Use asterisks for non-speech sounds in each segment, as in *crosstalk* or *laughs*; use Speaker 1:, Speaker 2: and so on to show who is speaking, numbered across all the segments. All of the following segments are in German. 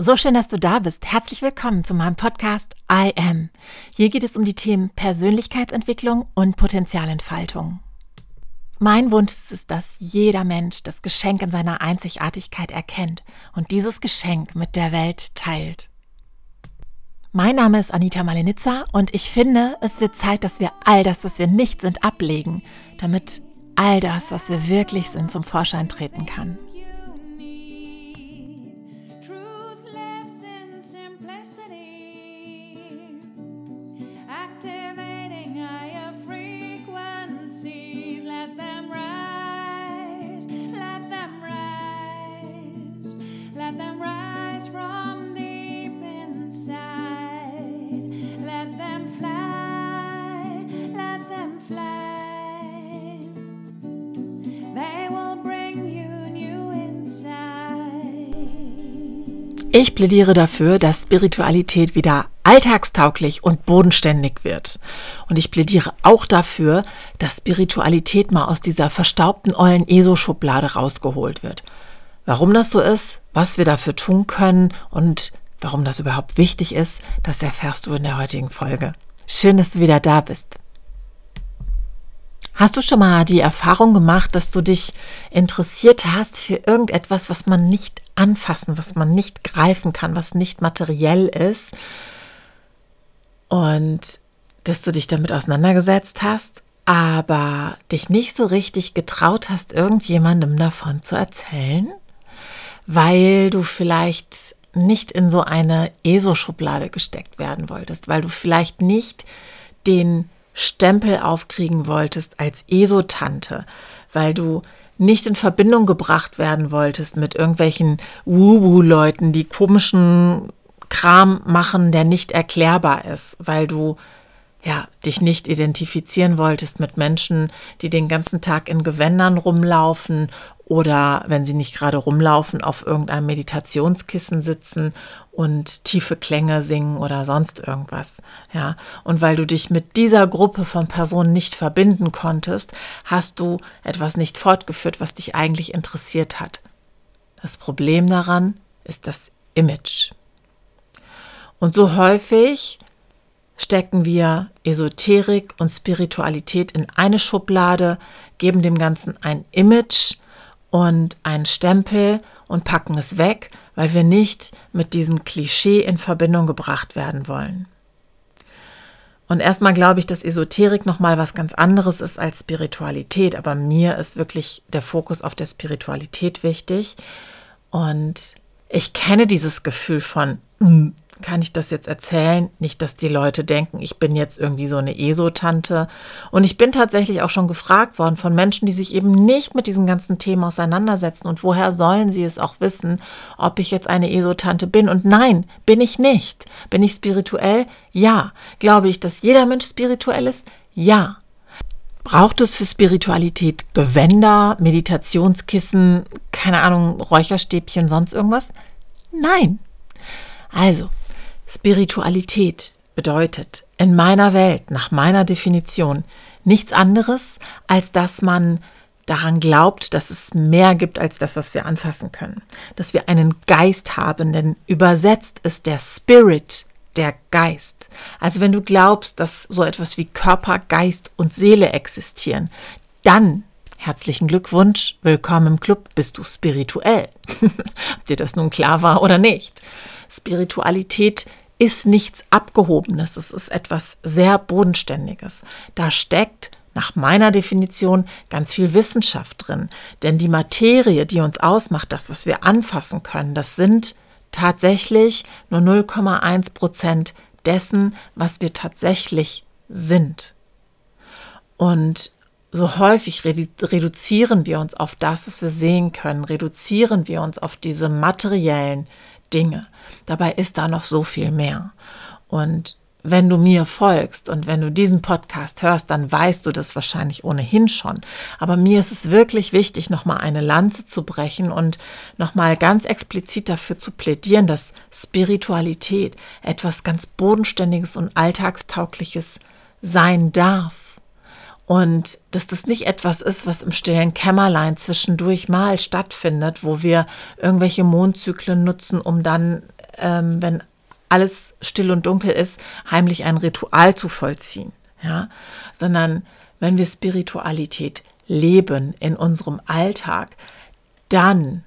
Speaker 1: So schön, dass du da bist. Herzlich willkommen zu meinem Podcast I Am. Hier geht es um die Themen Persönlichkeitsentwicklung und Potenzialentfaltung. Mein Wunsch ist es, dass jeder Mensch das Geschenk in seiner Einzigartigkeit erkennt und dieses Geschenk mit der Welt teilt. Mein Name ist Anita Malenitza und ich finde, es wird Zeit, dass wir all das, was wir nicht sind, ablegen, damit all das, was wir wirklich sind, zum Vorschein treten kann. Ich plädiere dafür, dass Spiritualität wieder alltagstauglich und bodenständig wird. Und ich plädiere auch dafür, dass Spiritualität mal aus dieser verstaubten ollen ESO-Schublade rausgeholt wird. Warum das so ist, was wir dafür tun können und warum das überhaupt wichtig ist, das erfährst du in der heutigen Folge. Schön, dass du wieder da bist. Hast du schon mal die Erfahrung gemacht, dass du dich interessiert hast für irgendetwas, was man nicht anfassen, was man nicht greifen kann, was nicht materiell ist? Und dass du dich damit auseinandergesetzt hast, aber dich nicht so richtig getraut hast, irgendjemandem davon zu erzählen, weil du vielleicht nicht in so eine ESO-Schublade gesteckt werden wolltest, weil du vielleicht nicht den Stempel aufkriegen wolltest als ESO-Tante, weil du nicht in Verbindung gebracht werden wolltest mit irgendwelchen Woo-Woo-Leuten, die komischen Kram machen, der nicht erklärbar ist, weil du ja, dich nicht identifizieren wolltest mit Menschen, die den ganzen Tag in Gewändern rumlaufen oder wenn sie nicht gerade rumlaufen, auf irgendeinem Meditationskissen sitzen und tiefe Klänge singen oder sonst irgendwas. Ja, und weil du dich mit dieser Gruppe von Personen nicht verbinden konntest, hast du etwas nicht fortgeführt, was dich eigentlich interessiert hat. Das Problem daran ist das Image. Und so häufig stecken wir Esoterik und Spiritualität in eine Schublade, geben dem Ganzen ein Image und einen Stempel und packen es weg, weil wir nicht mit diesem Klischee in Verbindung gebracht werden wollen. Und erstmal glaube ich, dass Esoterik nochmal was ganz anderes ist als Spiritualität, aber mir ist wirklich der Fokus auf der Spiritualität wichtig. Und ich kenne dieses Gefühl von, hm, kann ich das jetzt erzählen? Nicht, dass die Leute denken, ich bin jetzt irgendwie so eine ESO-Tante. Und ich bin tatsächlich auch schon gefragt worden von Menschen, die sich eben nicht mit diesen ganzen Themen auseinandersetzen. Und woher sollen sie es auch wissen, ob ich jetzt eine ESO-Tante bin? Und nein, bin ich nicht. Bin ich spirituell? Ja. Glaube ich, dass jeder Mensch spirituell ist? Ja. Braucht es für Spiritualität Gewänder, Meditationskissen, keine Ahnung, Räucherstäbchen, sonst irgendwas? Nein. Also, Spiritualität bedeutet in meiner Welt, nach meiner Definition, nichts anderes, als dass man daran glaubt, dass es mehr gibt als das, was wir anfassen können. Dass wir einen Geist haben, denn übersetzt ist der Spirit der Geist. Also wenn du glaubst, dass so etwas wie Körper, Geist und Seele existieren, dann herzlichen Glückwunsch, willkommen im Club, bist du spirituell. *laughs* Ob dir das nun klar war oder nicht. Spiritualität ist nichts Abgehobenes, es ist etwas sehr Bodenständiges. Da steckt nach meiner Definition ganz viel Wissenschaft drin. Denn die Materie, die uns ausmacht, das, was wir anfassen können, das sind tatsächlich nur 0,1 Prozent dessen, was wir tatsächlich sind. Und so häufig reduzieren wir uns auf das, was wir sehen können, reduzieren wir uns auf diese materiellen Dinge. Dabei ist da noch so viel mehr. Und wenn du mir folgst und wenn du diesen Podcast hörst, dann weißt du das wahrscheinlich ohnehin schon. Aber mir ist es wirklich wichtig, nochmal eine Lanze zu brechen und nochmal ganz explizit dafür zu plädieren, dass Spiritualität etwas ganz Bodenständiges und Alltagstaugliches sein darf. Und dass das nicht etwas ist, was im stillen Kämmerlein zwischendurch mal stattfindet, wo wir irgendwelche Mondzyklen nutzen, um dann ähm, wenn alles still und dunkel ist, heimlich ein Ritual zu vollziehen, ja, sondern wenn wir Spiritualität leben in unserem Alltag, dann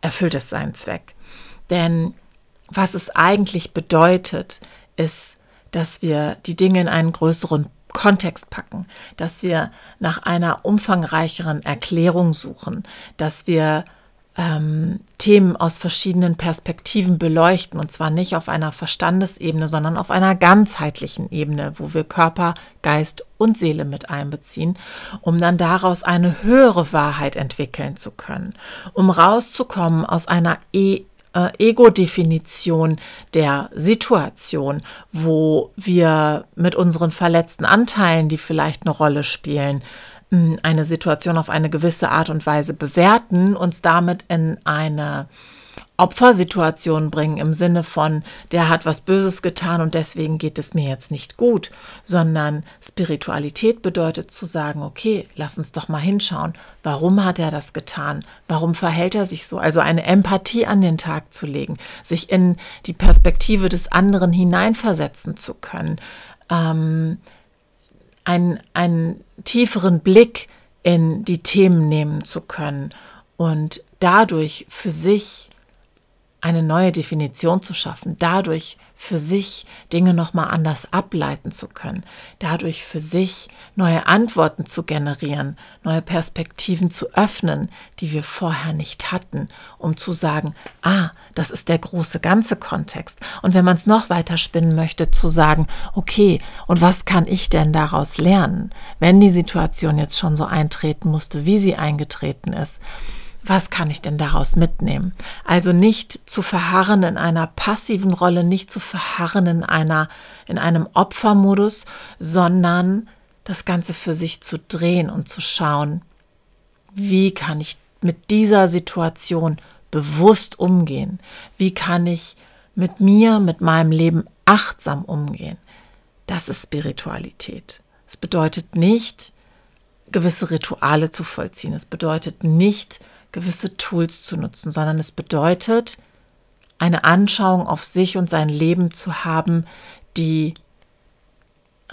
Speaker 1: erfüllt es seinen Zweck. Denn was es eigentlich bedeutet, ist, dass wir die Dinge in einen größeren Kontext packen, dass wir nach einer umfangreicheren Erklärung suchen, dass wir ähm, Themen aus verschiedenen Perspektiven beleuchten, und zwar nicht auf einer Verstandesebene, sondern auf einer ganzheitlichen Ebene, wo wir Körper, Geist und Seele mit einbeziehen, um dann daraus eine höhere Wahrheit entwickeln zu können, um rauszukommen aus einer e äh, Ego-Definition der Situation, wo wir mit unseren verletzten Anteilen, die vielleicht eine Rolle spielen, eine Situation auf eine gewisse Art und Weise bewerten, uns damit in eine Opfersituation bringen im Sinne von, der hat was Böses getan und deswegen geht es mir jetzt nicht gut, sondern Spiritualität bedeutet zu sagen, okay, lass uns doch mal hinschauen, warum hat er das getan, warum verhält er sich so, also eine Empathie an den Tag zu legen, sich in die Perspektive des anderen hineinversetzen zu können, ähm, einen, einen tieferen Blick in die Themen nehmen zu können und dadurch für sich eine neue Definition zu schaffen, dadurch für sich Dinge nochmal anders ableiten zu können, dadurch für sich neue Antworten zu generieren, neue Perspektiven zu öffnen, die wir vorher nicht hatten, um zu sagen, ah, das ist der große ganze Kontext. Und wenn man es noch weiter spinnen möchte, zu sagen, okay, und was kann ich denn daraus lernen, wenn die Situation jetzt schon so eintreten musste, wie sie eingetreten ist? Was kann ich denn daraus mitnehmen? Also nicht zu verharren in einer passiven Rolle, nicht zu verharren in einer, in einem Opfermodus, sondern das Ganze für sich zu drehen und zu schauen, wie kann ich mit dieser Situation bewusst umgehen? Wie kann ich mit mir, mit meinem Leben achtsam umgehen? Das ist Spiritualität. Es bedeutet nicht, gewisse Rituale zu vollziehen. Es bedeutet nicht, gewisse Tools zu nutzen, sondern es bedeutet, eine Anschauung auf sich und sein Leben zu haben, die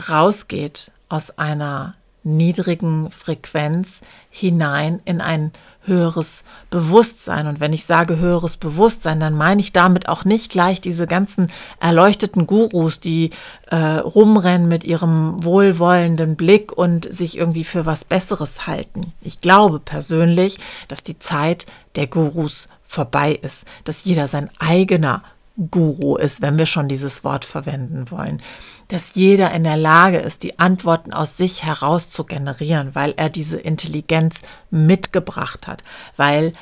Speaker 1: rausgeht aus einer niedrigen Frequenz hinein in ein höheres Bewusstsein. Und wenn ich sage höheres Bewusstsein, dann meine ich damit auch nicht gleich diese ganzen erleuchteten Gurus, die äh, rumrennen mit ihrem wohlwollenden Blick und sich irgendwie für was Besseres halten. Ich glaube persönlich, dass die Zeit der Gurus vorbei ist, dass jeder sein eigener Guru ist, wenn wir schon dieses Wort verwenden wollen. Dass jeder in der Lage ist, die Antworten aus sich heraus zu generieren, weil er diese Intelligenz mitgebracht hat, weil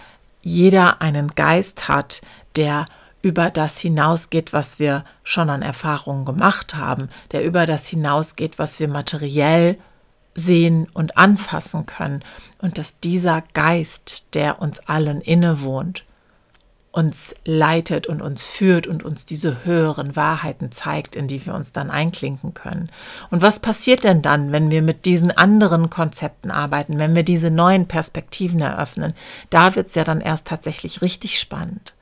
Speaker 1: jeder einen Geist hat, der über das hinausgeht, was wir schon an Erfahrungen gemacht haben, der über das hinausgeht, was wir materiell sehen und anfassen können, und dass dieser Geist, der uns allen innewohnt, uns leitet und uns führt und uns diese höheren Wahrheiten zeigt, in die wir uns dann einklinken können. Und was passiert denn dann, wenn wir mit diesen anderen Konzepten arbeiten, wenn wir diese neuen Perspektiven eröffnen? Da wird es ja dann erst tatsächlich richtig spannend.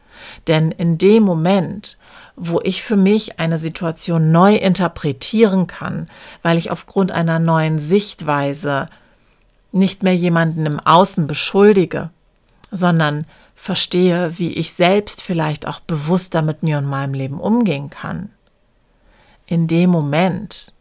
Speaker 1: Denn in dem Moment, wo ich für mich eine Situation neu interpretieren kann, weil ich aufgrund einer neuen Sichtweise nicht mehr jemanden im Außen beschuldige, sondern verstehe, wie ich selbst vielleicht auch bewusster mit mir und meinem Leben umgehen kann, in dem Moment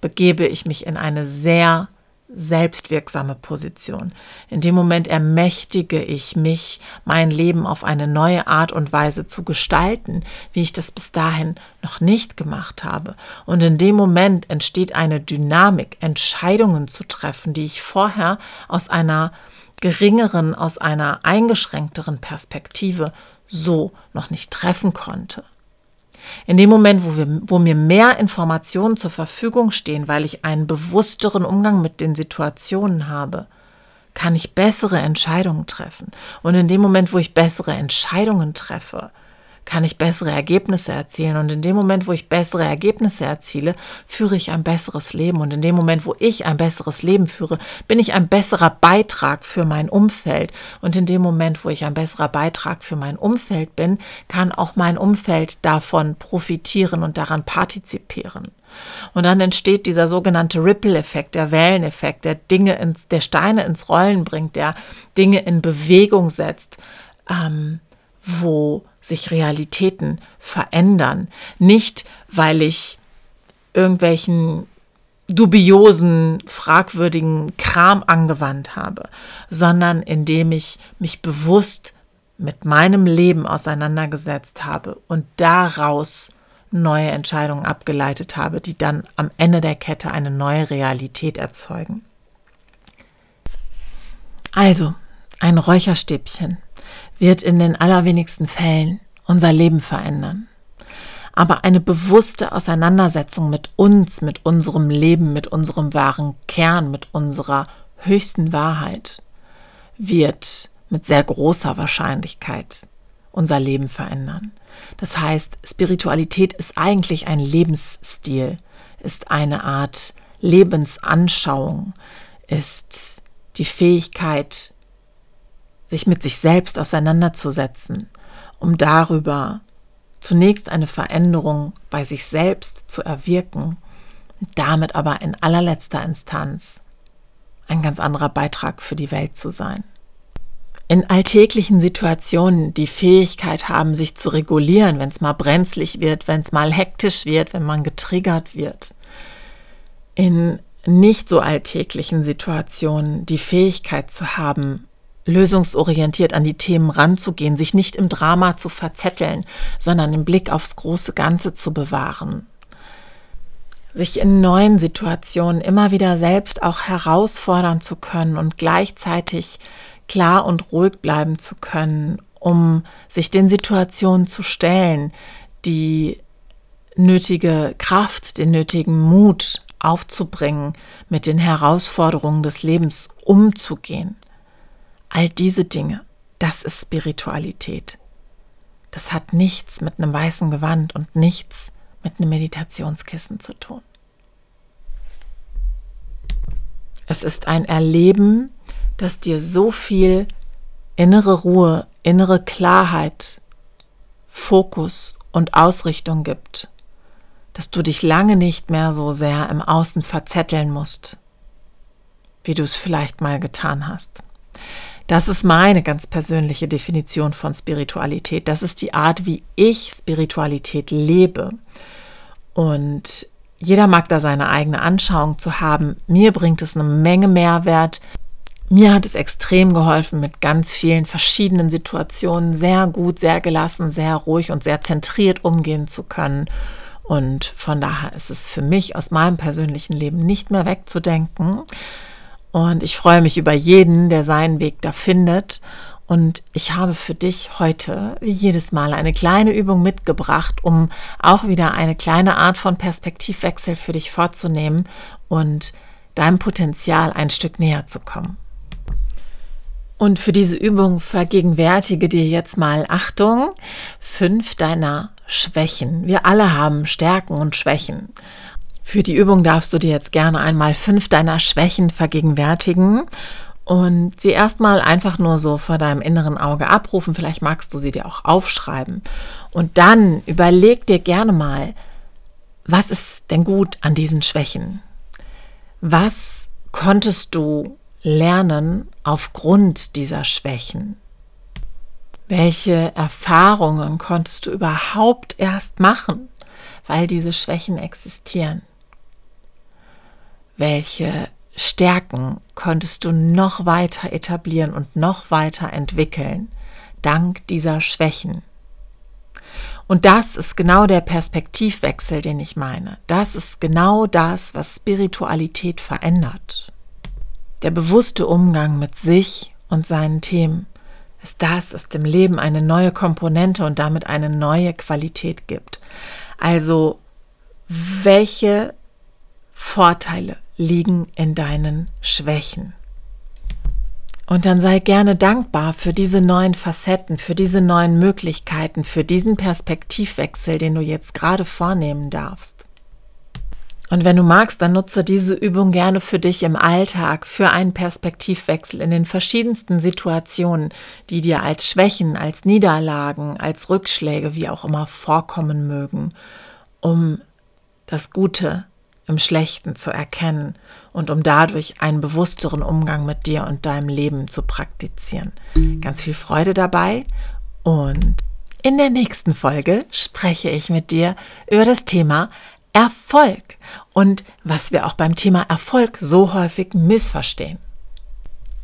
Speaker 1: begebe ich mich in eine sehr selbstwirksame Position. In dem Moment ermächtige ich mich, mein Leben auf eine neue Art und Weise zu gestalten, wie ich das bis dahin noch nicht gemacht habe. Und in dem Moment entsteht eine Dynamik, Entscheidungen zu treffen, die ich vorher aus einer geringeren, aus einer eingeschränkteren Perspektive so noch nicht treffen konnte. In dem Moment, wo, wir, wo mir mehr Informationen zur Verfügung stehen, weil ich einen bewussteren Umgang mit den Situationen habe, kann ich bessere Entscheidungen treffen. Und in dem Moment, wo ich bessere Entscheidungen treffe, kann ich bessere Ergebnisse erzielen. Und in dem Moment, wo ich bessere Ergebnisse erziele, führe ich ein besseres Leben. Und in dem Moment, wo ich ein besseres Leben führe, bin ich ein besserer Beitrag für mein Umfeld. Und in dem Moment, wo ich ein besserer Beitrag für mein Umfeld bin, kann auch mein Umfeld davon profitieren und daran partizipieren. Und dann entsteht dieser sogenannte Ripple-Effekt, der Welleneffekt, der Dinge ins, der Steine ins Rollen bringt, der Dinge in Bewegung setzt, ähm, wo sich Realitäten verändern. Nicht, weil ich irgendwelchen dubiosen, fragwürdigen Kram angewandt habe, sondern indem ich mich bewusst mit meinem Leben auseinandergesetzt habe und daraus neue Entscheidungen abgeleitet habe, die dann am Ende der Kette eine neue Realität erzeugen. Also, ein Räucherstäbchen wird in den allerwenigsten Fällen unser Leben verändern. Aber eine bewusste Auseinandersetzung mit uns, mit unserem Leben, mit unserem wahren Kern, mit unserer höchsten Wahrheit wird mit sehr großer Wahrscheinlichkeit unser Leben verändern. Das heißt, Spiritualität ist eigentlich ein Lebensstil, ist eine Art Lebensanschauung, ist die Fähigkeit, sich mit sich selbst auseinanderzusetzen, um darüber zunächst eine Veränderung bei sich selbst zu erwirken, damit aber in allerletzter Instanz ein ganz anderer Beitrag für die Welt zu sein in alltäglichen Situationen die Fähigkeit haben, sich zu regulieren, wenn es mal brenzlig wird, wenn es mal hektisch wird, wenn man getriggert wird. In nicht so alltäglichen Situationen die Fähigkeit zu haben, lösungsorientiert an die Themen ranzugehen, sich nicht im Drama zu verzetteln, sondern den Blick aufs große Ganze zu bewahren. Sich in neuen Situationen immer wieder selbst auch herausfordern zu können und gleichzeitig klar und ruhig bleiben zu können, um sich den Situationen zu stellen, die nötige Kraft, den nötigen Mut aufzubringen, mit den Herausforderungen des Lebens umzugehen. All diese Dinge, das ist Spiritualität. Das hat nichts mit einem weißen Gewand und nichts mit einem Meditationskissen zu tun. Es ist ein Erleben das dir so viel innere Ruhe, innere Klarheit, Fokus und Ausrichtung gibt, dass du dich lange nicht mehr so sehr im Außen verzetteln musst, wie du es vielleicht mal getan hast. Das ist meine ganz persönliche Definition von Spiritualität. Das ist die Art, wie ich Spiritualität lebe. Und jeder mag da seine eigene Anschauung zu haben. Mir bringt es eine Menge Mehrwert, mir hat es extrem geholfen, mit ganz vielen verschiedenen Situationen sehr gut, sehr gelassen, sehr ruhig und sehr zentriert umgehen zu können. Und von daher ist es für mich aus meinem persönlichen Leben nicht mehr wegzudenken. Und ich freue mich über jeden, der seinen Weg da findet. Und ich habe für dich heute, wie jedes Mal, eine kleine Übung mitgebracht, um auch wieder eine kleine Art von Perspektivwechsel für dich vorzunehmen und deinem Potenzial ein Stück näher zu kommen. Und für diese Übung vergegenwärtige dir jetzt mal Achtung, fünf deiner Schwächen. Wir alle haben Stärken und Schwächen. Für die Übung darfst du dir jetzt gerne einmal fünf deiner Schwächen vergegenwärtigen und sie erstmal einfach nur so vor deinem inneren Auge abrufen. Vielleicht magst du sie dir auch aufschreiben. Und dann überleg dir gerne mal, was ist denn gut an diesen Schwächen? Was konntest du lernen aufgrund dieser Schwächen? Welche Erfahrungen konntest du überhaupt erst machen, weil diese Schwächen existieren? Welche Stärken konntest du noch weiter etablieren und noch weiter entwickeln, dank dieser Schwächen? Und das ist genau der Perspektivwechsel, den ich meine. Das ist genau das, was Spiritualität verändert. Der bewusste Umgang mit sich und seinen Themen ist das, was dem Leben eine neue Komponente und damit eine neue Qualität gibt. Also, welche Vorteile liegen in deinen Schwächen? Und dann sei gerne dankbar für diese neuen Facetten, für diese neuen Möglichkeiten, für diesen Perspektivwechsel, den du jetzt gerade vornehmen darfst. Und wenn du magst, dann nutze diese Übung gerne für dich im Alltag, für einen Perspektivwechsel in den verschiedensten Situationen, die dir als Schwächen, als Niederlagen, als Rückschläge, wie auch immer vorkommen mögen, um das Gute im Schlechten zu erkennen und um dadurch einen bewussteren Umgang mit dir und deinem Leben zu praktizieren. Ganz viel Freude dabei und in der nächsten Folge spreche ich mit dir über das Thema Erfolg und was wir auch beim Thema Erfolg so häufig missverstehen.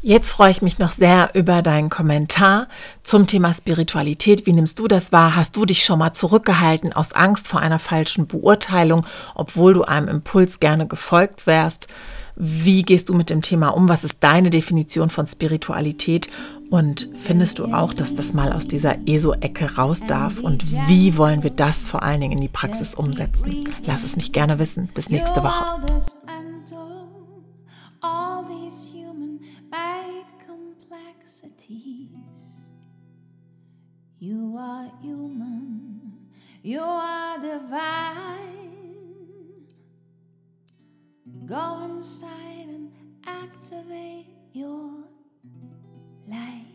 Speaker 1: Jetzt freue ich mich noch sehr über deinen Kommentar zum Thema Spiritualität. Wie nimmst du das wahr? Hast du dich schon mal zurückgehalten aus Angst vor einer falschen Beurteilung, obwohl du einem Impuls gerne gefolgt wärst? Wie gehst du mit dem Thema um? Was ist deine Definition von Spiritualität? Und findest du auch, dass das mal aus dieser ESO-Ecke raus darf? Und wie wollen wir das vor allen Dingen in die Praxis umsetzen? Lass es mich gerne wissen. Bis nächste Woche. fight complexities. You are human, you are divine. Go inside and activate your light.